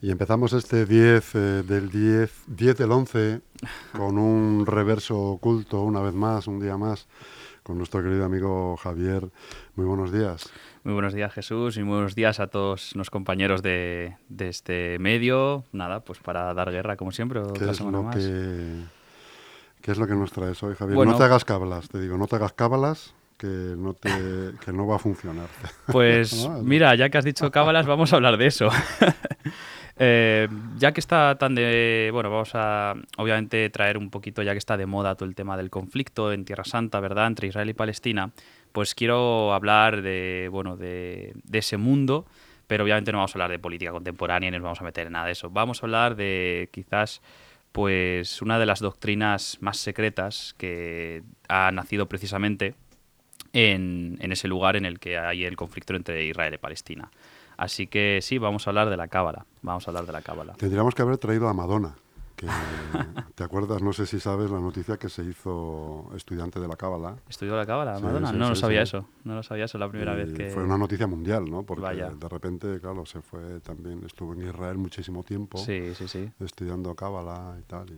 Y empezamos este 10 eh, del 10, 10 del 11 con un reverso oculto una vez más, un día más, con nuestro querido amigo Javier. Muy buenos días. Muy buenos días Jesús y muy buenos días a todos los compañeros de, de este medio. Nada, pues para dar guerra como siempre. ¿Qué es, lo que, ¿Qué es lo que nos traes hoy, Javier? no te hagas cábalas, te digo, no te hagas cábalas que no, te, que no va a funcionar. Pues mira, ya que has dicho cábalas, vamos a hablar de eso. Eh, ya que está tan de. Bueno, vamos a obviamente traer un poquito, ya que está de moda todo el tema del conflicto en Tierra Santa, ¿verdad?, entre Israel y Palestina, pues quiero hablar de, bueno, de, ese mundo, pero obviamente no vamos a hablar de política contemporánea ni nos vamos a meter en nada de eso. Vamos a hablar de quizás pues una de las doctrinas más secretas que ha nacido precisamente en, en, ese lugar en el que hay el conflicto entre Israel y Palestina. Así que sí, vamos a hablar de la cábala. Vamos a hablar de la cábala. Tendríamos que haber traído a Madonna. Que, ¿Te acuerdas? No sé si sabes la noticia que se hizo estudiante de la cábala. ¿Estudió la cábala, Madonna? no lo sabía eso. No lo sabía eso la primera vez que... Fue una noticia mundial, ¿no? Porque de repente, claro, se fue también... Estuvo en Israel muchísimo tiempo. Sí, sí, sí. Estudiando cábala y tal.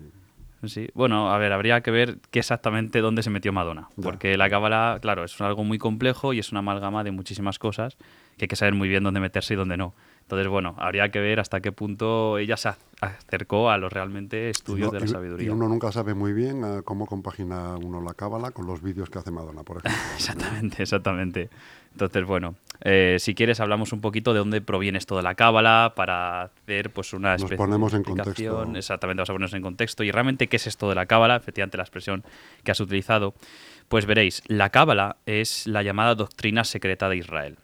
Sí, bueno, a ver, habría que ver qué exactamente dónde se metió Madonna. Porque la cábala, claro, es algo muy complejo y es una amalgama de muchísimas cosas que hay que saber muy bien dónde meterse y dónde no. Entonces, bueno, habría que ver hasta qué punto ella se acercó a los realmente estudios de la sabiduría. Y uno nunca sabe muy bien eh, cómo compagina uno la cábala con los vídeos que hace Madonna, por ejemplo. exactamente, exactamente. Entonces, bueno, eh, si quieres hablamos un poquito de dónde proviene esto de la cábala para hacer pues una especie Nos ponemos en contexto. Exactamente, vamos a ponernos en contexto. Y realmente, ¿qué es esto de la cábala? Efectivamente, la expresión que has utilizado. Pues veréis, la cábala es la llamada doctrina secreta de Israel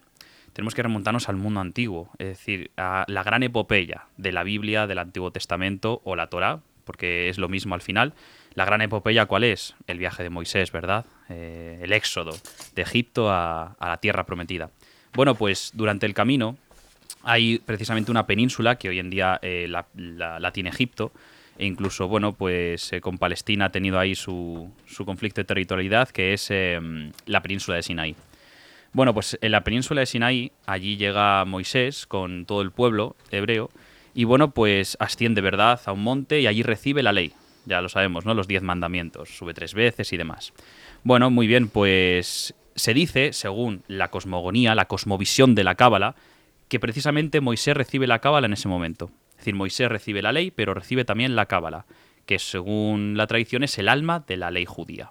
tenemos que remontarnos al mundo antiguo, es decir, a la gran epopeya de la Biblia, del Antiguo Testamento o la Torá, porque es lo mismo al final. La gran epopeya, ¿cuál es? El viaje de Moisés, ¿verdad? Eh, el éxodo de Egipto a, la tierra prometida. Bueno, pues durante el camino hay precisamente una península que hoy en día eh, la, tiene Egipto, e incluso, bueno, pues eh, con Palestina ha tenido ahí su, conflicto de territorialidad, que es la península de Sinaí. Bueno, pues en la península de Sinaí, allí llega Moisés con todo el pueblo hebreo y bueno, pues asciende, ¿verdad?, a un monte y allí recibe la ley. Ya lo sabemos, ¿no? Los diez mandamientos, sube tres veces y demás. Bueno, muy bien, pues se dice, según la cosmogonía, la cosmovisión de la Cábala, que precisamente Moisés recibe la Cábala en ese momento. Es decir, Moisés recibe la ley, pero recibe también la Cábala, que según la tradición es el alma de la ley judía.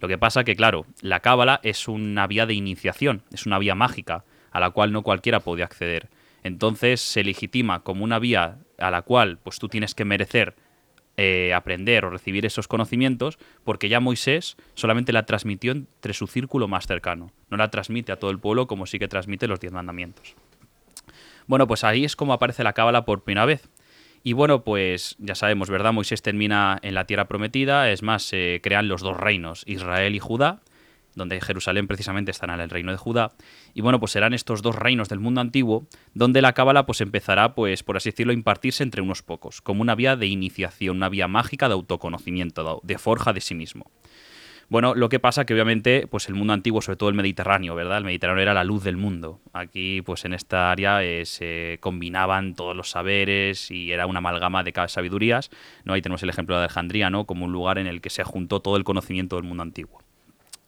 Lo que pasa que, claro, la cábala es una vía de iniciación, es una vía mágica, a la cual no cualquiera puede acceder. Entonces se legitima como una vía a la cual pues tú tienes que merecer eh, aprender o recibir esos conocimientos, porque ya Moisés solamente la transmitió entre su círculo más cercano. No la transmite a todo el pueblo como sí que transmite los diez mandamientos. Bueno, pues ahí es como aparece la cábala por primera vez. Y bueno, pues ya sabemos, ¿verdad? Moisés termina en la tierra prometida, es más, se crean los dos reinos, Israel y Judá, donde Jerusalén precisamente estará en el reino de Judá. Y bueno, pues serán estos dos reinos del mundo antiguo, donde la cábala pues empezará, pues por así decirlo, a impartirse entre unos pocos, como una vía de iniciación, una vía mágica de autoconocimiento, de forja de sí mismo. Bueno, lo que pasa que obviamente, pues el mundo antiguo, sobre todo el Mediterráneo, ¿verdad? El Mediterráneo era la luz del mundo. Aquí, pues en esta área eh, se combinaban todos los saberes y era una amalgama de sabidurías. ¿no? Ahí tenemos el ejemplo de Alejandría, ¿no? Como un lugar en el que se juntó todo el conocimiento del mundo antiguo.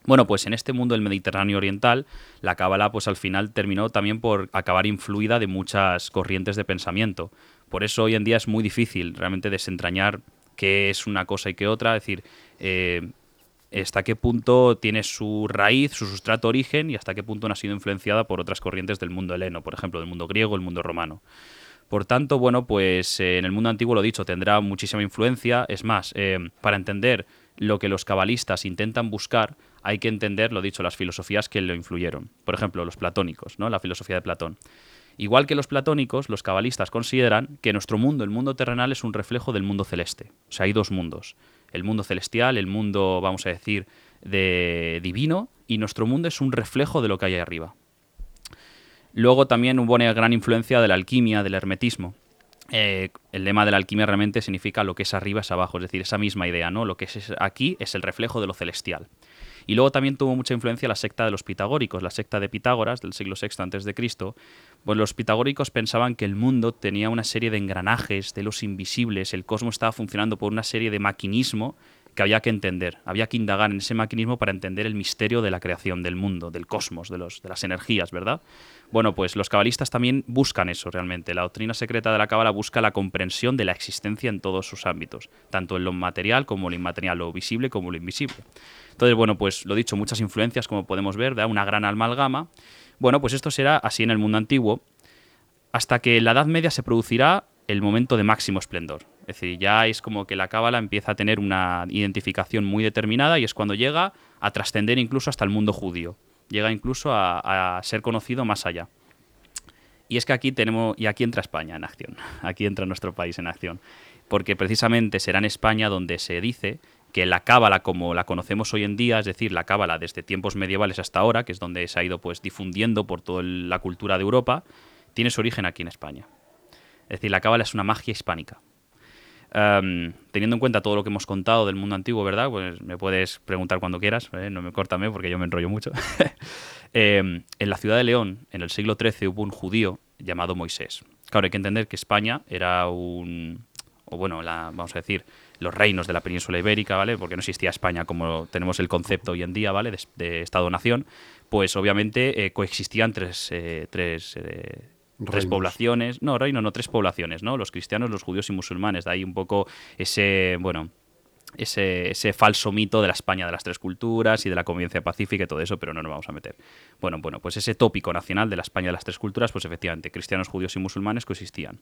Bueno, pues en este mundo del Mediterráneo oriental, la cábala pues al final terminó también por acabar influida de muchas corrientes de pensamiento. Por eso hoy en día es muy difícil realmente desentrañar qué es una cosa y qué otra. Es decir, eh, hasta qué punto tiene su raíz, su sustrato origen y hasta qué punto no ha sido influenciada por otras corrientes del mundo heleno, por ejemplo, del mundo griego, el mundo romano. Por tanto, bueno, pues eh, en el mundo antiguo, lo dicho, tendrá muchísima influencia. Es más, eh, para entender lo que los cabalistas intentan buscar, hay que entender, lo dicho, las filosofías que lo influyeron. Por ejemplo, los platónicos, ¿no? La filosofía de Platón. Igual que los platónicos, los cabalistas consideran que nuestro mundo, el mundo terrenal, es un reflejo del mundo celeste. O sea, hay dos mundos el mundo celestial, el mundo, vamos a decir, de divino, y nuestro mundo es un reflejo de lo que hay arriba. Luego también hubo una gran influencia de la alquimia, del hermetismo. Eh, el lema de la alquimia realmente significa lo que es arriba es abajo, es decir, esa misma idea, ¿no? Lo que es aquí es el reflejo de lo celestial. Y luego también tuvo mucha influencia la secta de los pitagóricos, la secta de Pitágoras del siglo VI Cristo. Pues los pitagóricos pensaban que el mundo tenía una serie de engranajes, de los invisibles, el cosmos estaba funcionando por una serie de maquinismo que había que entender, había que indagar en ese maquinismo para entender el misterio de la creación del mundo, del cosmos, de, los, de las energías, ¿verdad? Bueno, pues los cabalistas también buscan eso realmente. La doctrina secreta de la cábala busca la comprensión de la existencia en todos sus ámbitos, tanto en lo material como en lo inmaterial, lo visible como lo invisible. Entonces, bueno, pues lo dicho, muchas influencias, como podemos ver, da una gran amalgama. Bueno, pues esto será así en el mundo antiguo, hasta que en la Edad Media se producirá el momento de máximo esplendor. Es decir, ya es como que la cábala empieza a tener una identificación muy determinada y es cuando llega a trascender incluso hasta el mundo judío. Llega incluso a, ser conocido más allá. Y es que aquí tenemos, y aquí entra España en acción, aquí entra nuestro país en acción, porque precisamente será en España donde se dice que la cábala como la conocemos hoy en día, es decir, la cábala desde tiempos medievales hasta ahora, que es donde se ha ido pues difundiendo por toda la cultura de Europa, tiene su origen aquí en España. Es decir, la cábala es una magia hispánica. Teniendo en cuenta todo lo que hemos contado del mundo antiguo, ¿verdad? Pues me puedes preguntar cuando quieras, ¿eh? no me córtame porque yo me enrollo mucho. Em, en la ciudad de León, en el siglo XIII, hubo un judío llamado Moisés. Claro, hay que entender que España era un, o bueno, la, vamos a decir, los reinos de la península ibérica, ¿vale? Porque no existía España como tenemos el concepto hoy en día, ¿vale? De, Estado-nación, pues obviamente eh, coexistían tres, eh, tres tres poblaciones, no, reino no, tres poblaciones, ¿no? Los cristianos, los judíos y musulmanes. De ahí un poco ese, bueno, ese, ese, falso mito de la España de las tres culturas y de la convivencia pacífica y todo eso, pero no nos vamos a meter. Bueno, bueno, pues ese tópico nacional de la España de las tres culturas, pues efectivamente, cristianos, judíos y musulmanes coexistían.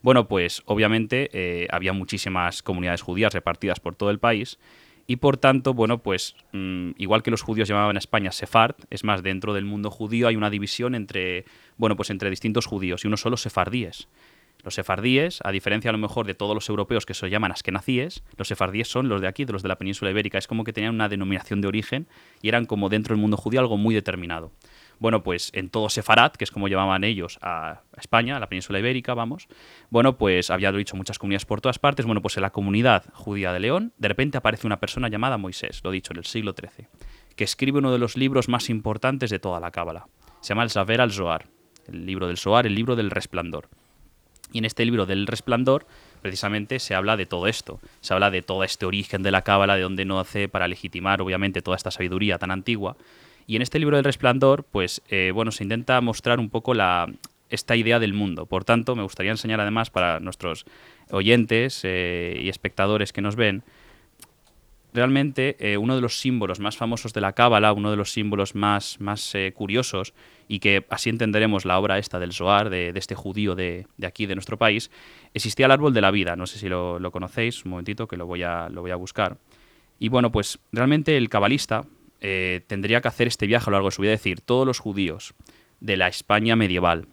Bueno, pues obviamente eh, había muchísimas comunidades judías repartidas por todo el país y por tanto, bueno, pues mm, igual que los judíos llamaban a España Sefard, es más, dentro del mundo judío hay una división entre, bueno, pues entre distintos judíos y uno solo sefardíes. Los sefardíes, a diferencia a lo mejor de todos los europeos que se llaman askenazíes, los sefardíes son los de aquí, de los de la península ibérica. Es como que tenían una denominación de origen y eran como dentro del mundo judío algo muy determinado. Bueno, pues en todo Sefarat, que es como llamaban ellos a España, a la península ibérica, vamos, bueno, pues había dicho muchas comunidades por todas partes. Bueno, pues en la comunidad judía de León, de repente aparece una persona llamada Moisés, lo dicho, en el siglo XIII, que escribe uno de los libros más importantes de toda la Cábala. Se llama el Saber al-Zohar, el libro del Zohar, el libro del resplandor. Y en este libro del resplandor, precisamente se habla de todo esto. Se habla de todo este origen de la Cábala, de dónde no hace para legitimar, obviamente, toda esta sabiduría tan antigua. Y en este libro del resplandor, pues eh, bueno, se intenta mostrar un poco la, esta idea del mundo. Por tanto, me gustaría enseñar además para nuestros oyentes eh, y espectadores que nos ven, realmente eh, uno de los símbolos más famosos de la Cábala, uno de los símbolos más, más curiosos, y que así entenderemos la obra esta del Zohar, de, este judío de, aquí, de nuestro país, existía el árbol de la vida. No sé si lo, lo, conocéis, un momentito que lo voy, a, lo voy a buscar. Y bueno, pues realmente el cabalista, eh, tendría que hacer este viaje a lo largo de su vida, es decir, todos los judíos de la España medieval,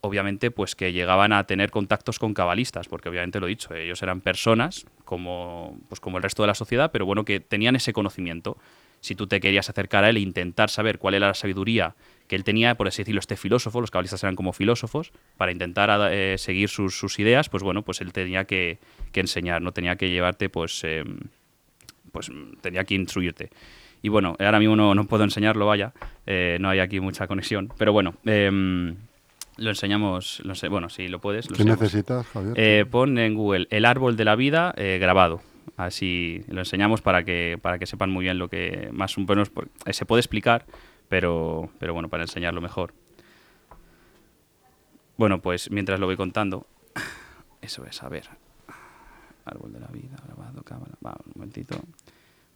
obviamente pues que llegaban a tener contactos con cabalistas, porque obviamente lo he dicho, ellos eran personas como, pues, como el resto de la sociedad, pero bueno, que tenían ese conocimiento. Si tú te querías acercar a él e intentar saber cuál era la sabiduría que él tenía, por así decirlo, este filósofo, los cabalistas eran como filósofos, para intentar eh, seguir sus, ideas, pues bueno, pues él tenía que, enseñar, no tenía que llevarte, pues, em, pues tenía que instruirte. Y bueno, ahora mismo no, puedo enseñarlo, vaya, eh, no hay aquí mucha conexión, pero bueno, em, lo enseñamos, lo sé, bueno, si lo puedes. ¿Qué necesitas, Javier? Eh, pon en Google el árbol de la vida eh, grabado. Así lo enseñamos para que, para que sepan muy bien lo que más o menos se puede explicar, pero, pero bueno, para enseñarlo mejor. Bueno, pues mientras lo voy contando, eso es, a ver. Árbol de la vida, grabado, cámara. Va, un momentito.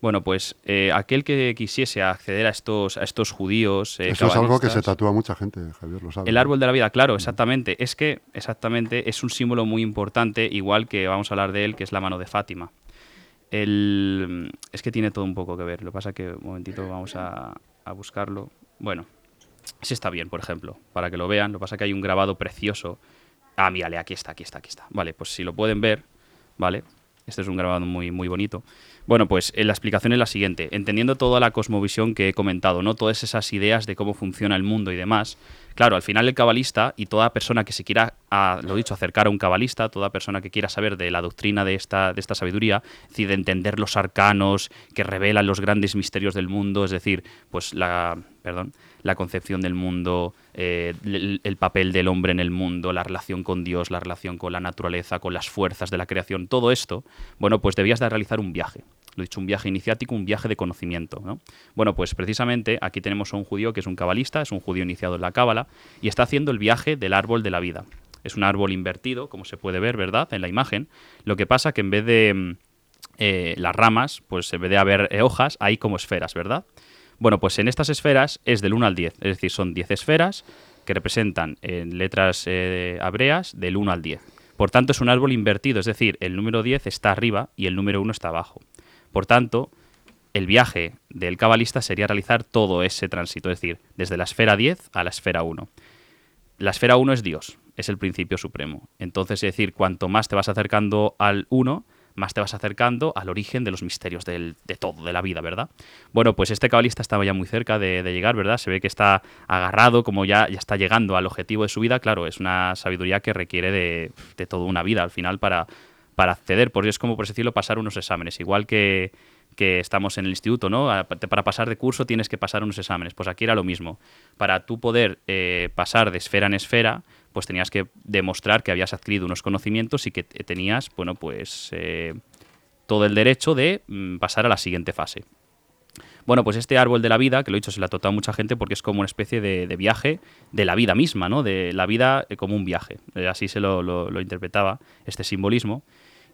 Bueno, pues eh, aquel que quisiese acceder a estos, a estos judíos. Eh, Eso es algo que se tatúa mucha gente, Javier, lo sabe. El árbol de la vida, claro, exactamente. Es que exactamente es un símbolo muy importante, igual que vamos a hablar de él, que es la mano de Fátima. El, es que tiene todo un poco que ver. Lo que pasa que, un momentito, vamos a, a buscarlo. Bueno, ese está bien, por ejemplo, para que lo vean. Lo que pasa que hay un grabado precioso. Ah, mírale, aquí está, aquí está, aquí está. Vale, pues si lo pueden ver, ¿vale? Este es un grabado muy, muy bonito. Bueno, pues eh, la explicación es la siguiente. Entendiendo toda la cosmovisión que he comentado, ¿no? Todas esas ideas de cómo funciona el mundo y demás. Claro, al final el cabalista y toda persona que se quiera, a, lo dicho, acercar a un cabalista, toda persona que quiera saber de la doctrina de esta, de esta sabiduría, es decir, de entender los arcanos que revelan los grandes misterios del mundo, es decir, pues la, perdón, la concepción del mundo, eh, el, el papel del hombre en el mundo, la relación con Dios, la relación con la naturaleza, con las fuerzas de la creación, todo esto, bueno, pues debías de realizar un viaje lo he dicho, un viaje iniciático, un viaje de conocimiento. ¿no? Bueno, pues precisamente aquí tenemos a un judío que es un cabalista, es un judío iniciado en la cábala, y está haciendo el viaje del árbol de la vida. Es un árbol invertido, como se puede ver, ¿verdad?, en la imagen. Lo que pasa que en vez de mm, eh, las ramas, pues en vez de haber eh, hojas, hay como esferas, ¿verdad? Bueno, pues en estas esferas es del 1 al 10, es decir, son 10 esferas que representan en letras eh, del 1 al 10. Por tanto, es un árbol invertido, es decir, el número 10 está arriba y el número 1 está abajo. Por tanto, el viaje del cabalista sería realizar todo ese tránsito, es decir, desde la esfera 10 a la esfera 1. La esfera 1 es Dios, es el principio supremo. Entonces, es decir, cuanto más te vas acercando al 1, más te vas acercando al origen de los misterios de todo, de la vida, ¿verdad? Bueno, pues este cabalista estaba ya muy cerca de, de, llegar, ¿verdad? Se ve que está agarrado, como ya, ya está llegando al objetivo de su vida. Claro, es una sabiduría que requiere de, de toda una vida al final para, para acceder, porque es como, por decirlo, pasar unos exámenes, igual que, que estamos en el instituto, ¿no? Para pasar de curso tienes que pasar unos exámenes. Pues aquí era lo mismo. Para tú poder eh, pasar de esfera en esfera, pues tenías que demostrar que habías adquirido unos conocimientos y que tenías, bueno, pues eh, todo el derecho de mm, pasar a la siguiente fase. Bueno, pues este árbol de la vida, que lo he dicho, se le ha tratado a mucha gente porque es como una especie de, viaje de la vida misma, ¿no? De la vida como un viaje. Así se lo, lo, lo interpretaba este simbolismo.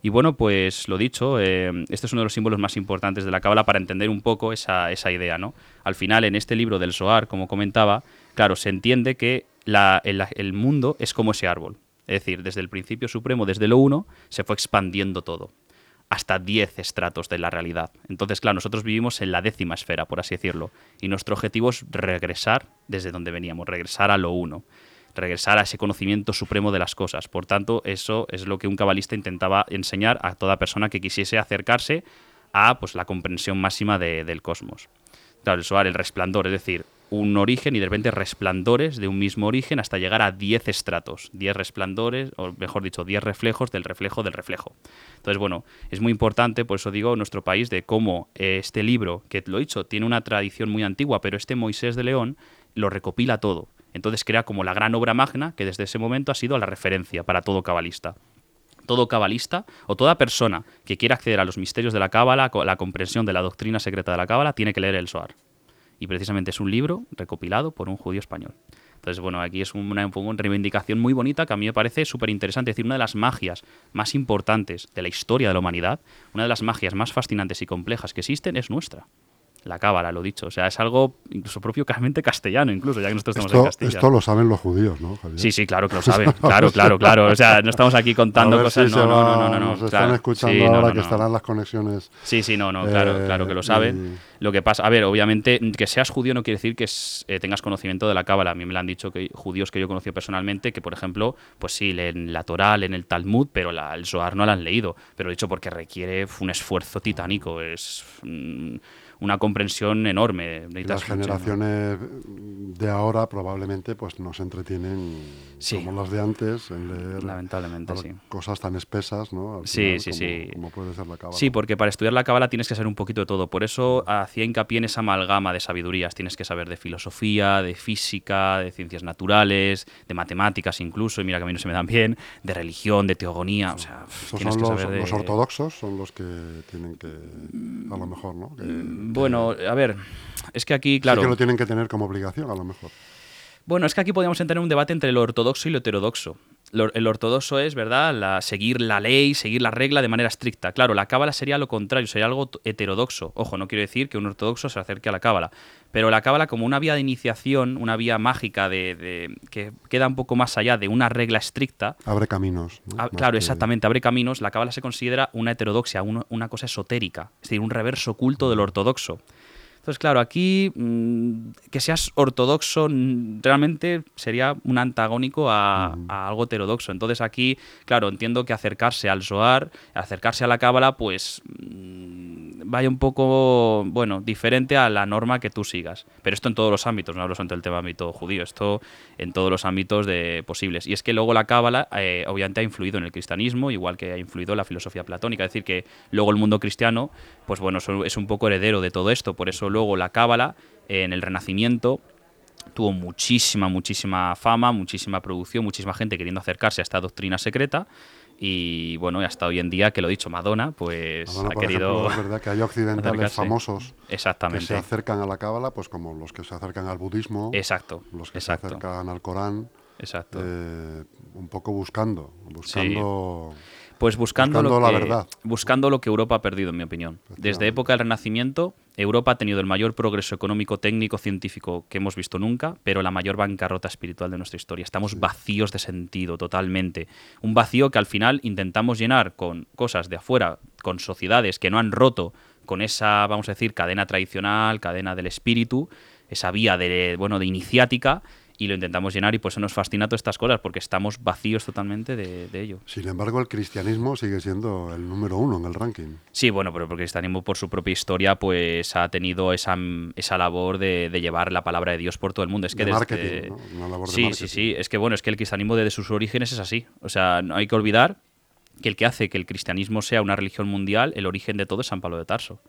Y bueno, pues lo dicho, eh, este es uno de los símbolos más importantes de la cábala para entender un poco esa, esa, idea, ¿no? Al final, en este libro del Soar, como comentaba, claro, se entiende que el, mundo es como ese árbol. Es decir, desde el principio supremo, desde lo uno, se fue expandiendo todo hasta 10 estratos de la realidad. Entonces, claro, nosotros vivimos en la décima esfera, por así decirlo, y nuestro objetivo es regresar desde donde veníamos, regresar a lo uno regresar a ese conocimiento supremo de las cosas. Por tanto, eso es lo que un cabalista intentaba enseñar a toda persona que quisiese acercarse a pues, la comprensión máxima de, del cosmos. Claro, el el resplandor, es decir, un origen y de repente resplandores de un mismo origen hasta llegar a 10 estratos, 10 resplandores, o mejor dicho, 10 reflejos del reflejo del reflejo. Entonces, bueno, es muy importante, por eso digo, nuestro país, de cómo este libro, que lo he dicho, tiene una tradición muy antigua, pero este Moisés de León lo recopila todo. Entonces crea como la gran obra magna que desde ese momento ha sido la referencia para todo cabalista. Todo cabalista o toda persona que quiera acceder a los misterios de la cábala, la comprensión de la doctrina secreta de la cábala, tiene que leer el Soar. Y precisamente es un libro recopilado por un judío español. Entonces, bueno, aquí es una, una reivindicación muy bonita que a mí me parece súper interesante. Es decir, una de las magias más importantes de la historia de la humanidad, una de las magias más fascinantes y complejas que existen es nuestra la cábala, lo dicho. O sea, es algo incluso propio claramente castellano, incluso, ya que nosotros estamos esto, en Castilla. Esto lo saben los judíos, ¿no, Javier? Sí, sí, claro que lo saben. Claro, claro, claro. O sea, no estamos aquí contando cosas. Si no, no, no, no, no, Nos claro. están escuchando sí, ahora no, que estarán las conexiones. Sí, sí, no, no, claro, eh, claro que lo saben. y- Lo que pasa, a ver, obviamente, que seas judío no quiere decir que es- eh, tengas conocimiento de la cábala. A mí me lo han dicho que judíos que yo he conocido personalmente, que por ejemplo, pues sí, leen la Torá, leen el Talmud, pero la, el Zohar no la han leído. Pero lo he dicho porque requiere un esfuerzo titánico, es mm, una comprensión enorme. Y las generaciones de ahora probablemente pues nos entretienen Sí. como las de antes en leer Lamentablemente, sí. cosas tan espesas, ¿no? Sí, sí, como, sí. como puede ser la cábala. Sí, porque para estudiar la cábala tienes que saber un poquito de todo. Por eso hacía hincapié en esa amalgama de sabidurías. Tienes que saber de filosofía, de física, de ciencias naturales, de matemáticas incluso, y mira que a mí no se me dan bien, de religión, de teogonía. O sea, Esos tienes son que los, saber de... los ortodoxos, son los que tienen que, a lo mejor, ¿no? Que, Bueno, a ver, es que aquí, sí claro... que lo tienen que tener como obligación, a lo mejor. Bueno, es que aquí podríamos tener un debate entre lo ortodoxo y lo heterodoxo. El ortodoxo es, ¿verdad?, la, seguir la ley, seguir la regla de manera estricta. Claro, la cábala sería lo contrario, sería algo heterodoxo. Ojo, no quiero decir que un ortodoxo se acerque a la cábala, pero la cábala como una vía de iniciación, una vía mágica de, de- que queda un poco más allá de una regla estricta. Abre caminos. ¿no? Ah, claro, que- exactamente, abre caminos. La cábala se considera una heterodoxia, una, una cosa esotérica, es decir, un reverso oculto del ortodoxo. Entonces, claro, aquí mm, que seas ortodoxo realmente sería un antagónico a, a algo heterodoxo. Entonces aquí, claro, entiendo que acercarse al Zohar, acercarse a la Cábala, pues mm, vaya un poco, bueno, diferente a la norma que tú sigas. Pero esto en todos los ámbitos, no hablo solo del tema ámbito judío, esto en todos los ámbitos de posibles. Y es que luego la cábala, eh, obviamente, ha influido en el cristianismo, igual que ha influido en la filosofía platónica. Es decir, que luego el mundo cristiano, pues bueno, es un poco heredero de todo esto. Por eso luego la cábala, en el Renacimiento, tuvo muchísima, muchísima fama, muchísima producción, muchísima gente queriendo acercarse a esta doctrina secreta y bueno, hasta hoy en día, que lo he dicho, Madonna, pues ha querido. es verdad que hay occidentales famosos Exactamente. que se acercan a la cábala, pues como los que se acercan al budismo, Exacto. los que se acercan al Corán, Exacto. Eh, un poco buscando, buscando. Pues buscando, lo que, buscando lo que Europa ha perdido, en mi opinión. Desde época del Renacimiento, Europa ha tenido el mayor progreso económico, técnico, científico que hemos visto nunca, pero la mayor bancarrota espiritual de nuestra historia. Estamos vacíos de sentido, totalmente. Un vacío que al final intentamos llenar con cosas de afuera, con sociedades que no han roto con esa, vamos a decir, cadena tradicional, cadena del espíritu, esa vía de, bueno, de iniciática y lo intentamos llenar y por eso nos fascina todas estas cosas, porque estamos vacíos totalmente de, ello. Sin embargo, el cristianismo sigue siendo el número uno en el ranking. Sí, bueno, pero porque el cristianismo por su propia historia pues ha tenido esa, esa labor de, llevar la palabra de Dios por todo el mundo. Es que de marketing, Una labor sí, de sí, sí. Es que bueno, es que el cristianismo desde sus orígenes es así. O sea, no hay que olvidar que el que hace que el cristianismo sea una religión mundial, el origen de todo es San Pablo de Tarso.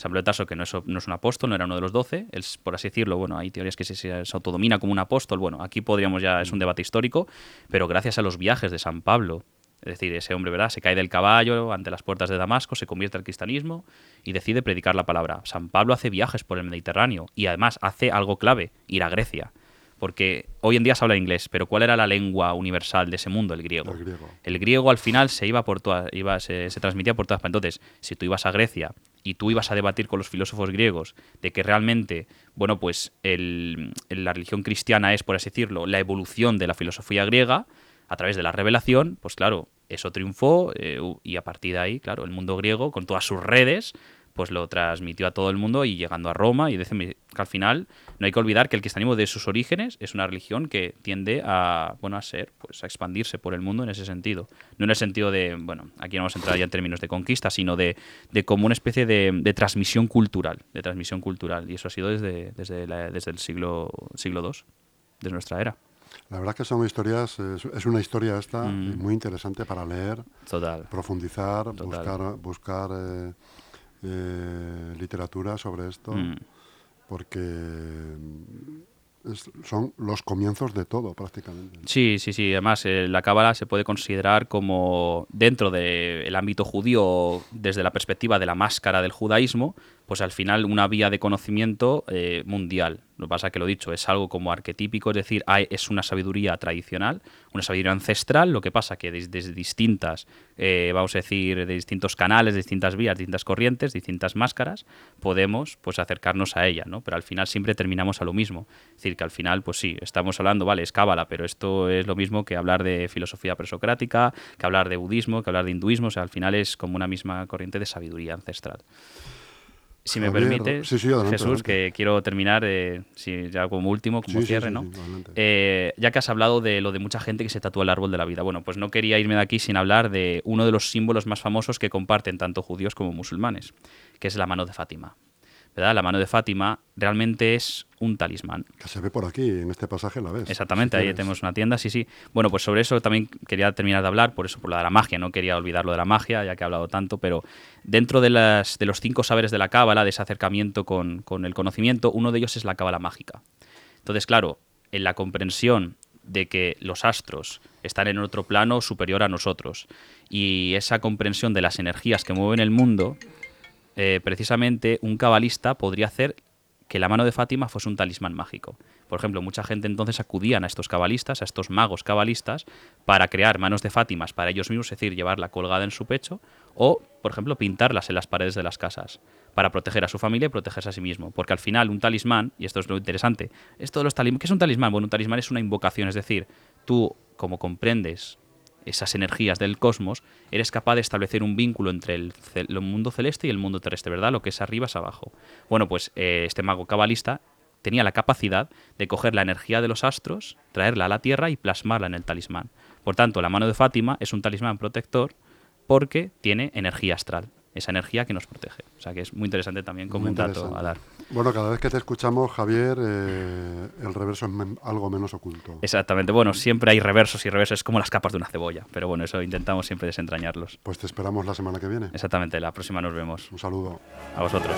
San Pablo de Tarso, que no es, no es, un apóstol, no era uno de los doce, es, por así decirlo, bueno, hay teorías que se, se, autodomina como un apóstol, bueno, aquí podríamos ya, es un debate histórico, pero gracias a los viajes de San Pablo, es decir, ese hombre, ¿verdad? Se cae del caballo ante las puertas de Damasco, se convierte al cristianismo y decide predicar la palabra. San Pablo hace viajes por el Mediterráneo y además hace algo clave, ir a Grecia. Porque hoy en día se habla inglés, pero ¿cuál era la lengua universal de ese mundo? El griego. El griego, al final se iba por todas, iba, se, se transmitía por todas. Entonces, si tú ibas a Grecia y tú ibas a debatir con los filósofos griegos de que realmente, bueno, pues la religión cristiana es, por así decirlo, la evolución de la filosofía griega a través de la revelación, pues claro, eso triunfó eh, y a partir de ahí, claro, el mundo griego, con todas sus redes, pues lo transmitió a todo el mundo y llegando a Roma y dice que al final no hay que olvidar que el cristianismo de sus orígenes es una religión que tiende a bueno a ser pues a expandirse por el mundo en ese sentido no en el sentido de bueno aquí no vamos a entrar ya en términos de conquista sino de, de como una especie de, transmisión cultural de transmisión cultural y eso ha sido desde desde, desde el siglo siglo II de nuestra era la verdad que son historias, es, una historia esta mm. muy interesante para leer, Total. profundizar, buscar, buscar eh, eh, literatura sobre esto, mm. porque son los comienzos de todo prácticamente. Sí, sí, sí. Además, eh, la cábala se puede considerar como dentro del ámbito judío, desde la perspectiva de la máscara del judaísmo, pues al final una vía de conocimiento eh, mundial. Lo que pasa es que lo dicho, es algo como arquetípico, es decir, hay, es una sabiduría tradicional, una sabiduría ancestral, lo que pasa que desde, distintas, eh, vamos a decir, de distintos canales, distintas vías, distintas corrientes, distintas máscaras, podemos pues acercarnos a ella, ¿no? Pero al final siempre terminamos a lo mismo. Es decir, que al final, pues sí, estamos hablando, vale, es cábala, pero esto es lo mismo que hablar de filosofía presocrática, que hablar de budismo, que hablar de hinduismo, o sea, al final es como una misma corriente de sabiduría ancestral. Si me permite, Jesús, que quiero terminar, eh, si, ya como último, como cierre, ¿no? Eh, ya que has hablado de lo de mucha gente que se tatúa el árbol de la vida. Bueno, pues no quería irme de aquí sin hablar de uno de los símbolos más famosos que comparten tanto judíos como musulmanes, que es la mano de Fátima. La mano de Fátima realmente es un talismán. Que se ve por aquí, en este pasaje la ves. Exactamente, ahí tenemos una tienda, sí, sí. Bueno, pues sobre eso también quería terminar de hablar, por eso, por lo de la magia, no quería olvidar lo de la magia, ya que he hablado tanto, pero dentro de, las, de los cinco saberes de la cábala, de ese acercamiento con, con el conocimiento, uno de ellos es la cábala mágica. Entonces, claro, en la comprensión de que los astros están en otro plano superior a nosotros y esa comprensión de las energías que mueven el mundo, eh, precisamente un cabalista podría hacer que la mano de Fátima fuese un talismán mágico. Por ejemplo, mucha gente entonces acudían a estos cabalistas, a estos magos cabalistas, para crear manos de Fátimas para ellos mismos, es decir, llevarla colgada en su pecho, o, por ejemplo, pintarlas en las paredes de las casas, para proteger a su familia y protegerse a sí mismo. Porque al final, un talismán, y esto es lo interesante, esto de los ¿qué es un talismán? Bueno, un talismán es una invocación, es decir, tú, como comprendes esas energías del cosmos, eres capaz de establecer un vínculo entre el, mundo celeste y el mundo terrestre, ¿verdad? Lo que es arriba es abajo. Bueno, pues eh, este mago cabalista tenía la capacidad de coger la energía de los astros, traerla a la Tierra y plasmarla en el talismán. Por tanto, la mano de Fátima es un talismán protector porque tiene energía astral. Esa energía que nos protege. O sea que es muy interesante también como un dato a dar. Bueno, cada vez que te escuchamos, Javier, eh, el reverso es algo menos oculto. Exactamente. Bueno, siempre hay reversos y reversos, es como las capas de una cebolla. Pero bueno, eso intentamos siempre desentrañarlos. Pues te esperamos la semana que viene. Exactamente, la próxima nos vemos. Un saludo. A vosotros.